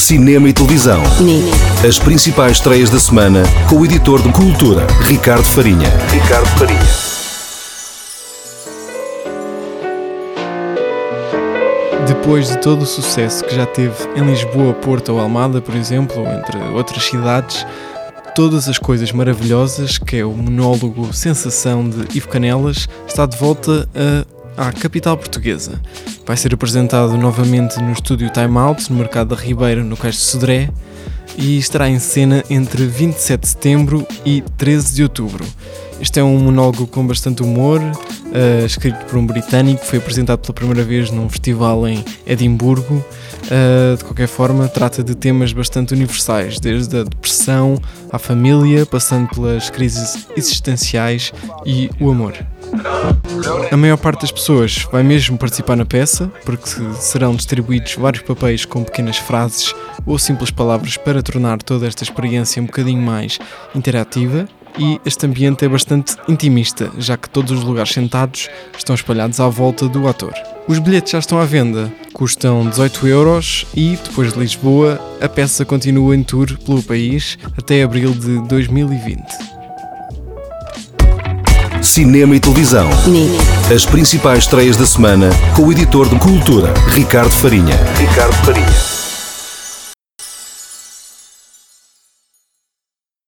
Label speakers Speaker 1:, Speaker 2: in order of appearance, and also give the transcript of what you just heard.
Speaker 1: cinema e televisão.
Speaker 2: Nini.
Speaker 1: As principais estreias da semana com o editor de cultura, Ricardo Farinha. Ricardo Farinha.
Speaker 3: Depois de todo o sucesso que já teve em Lisboa, Porto ou Almada, por exemplo, entre outras cidades, todas as coisas maravilhosas, que é o monólogo Sensação de Ivo Canelas, está de volta a, à capital portuguesa. Vai ser apresentado novamente no estúdio Time Out, no Mercado da Ribeira, no Cais de Sodré, e estará em cena entre 27 de setembro e 13 de outubro. Este é um monólogo com bastante humor, uh, escrito por um britânico, foi apresentado pela primeira vez num festival em Edimburgo. Uh, de qualquer forma, trata de temas bastante universais, desde a depressão à família, passando pelas crises existenciais e o amor. A maior parte das pessoas vai mesmo participar na peça, porque serão distribuídos vários papéis com pequenas frases ou simples palavras para tornar toda esta experiência um bocadinho mais interativa e este ambiente é bastante intimista, já que todos os lugares sentados estão espalhados à volta do ator. Os bilhetes já estão à venda, custam 18 euros e, depois de Lisboa, a peça continua em tour pelo país até abril de 2020.
Speaker 1: Cinema e televisão.
Speaker 2: Nini.
Speaker 1: As principais estreias da semana com o editor de cultura, Ricardo Farinha. Ricardo Farinha.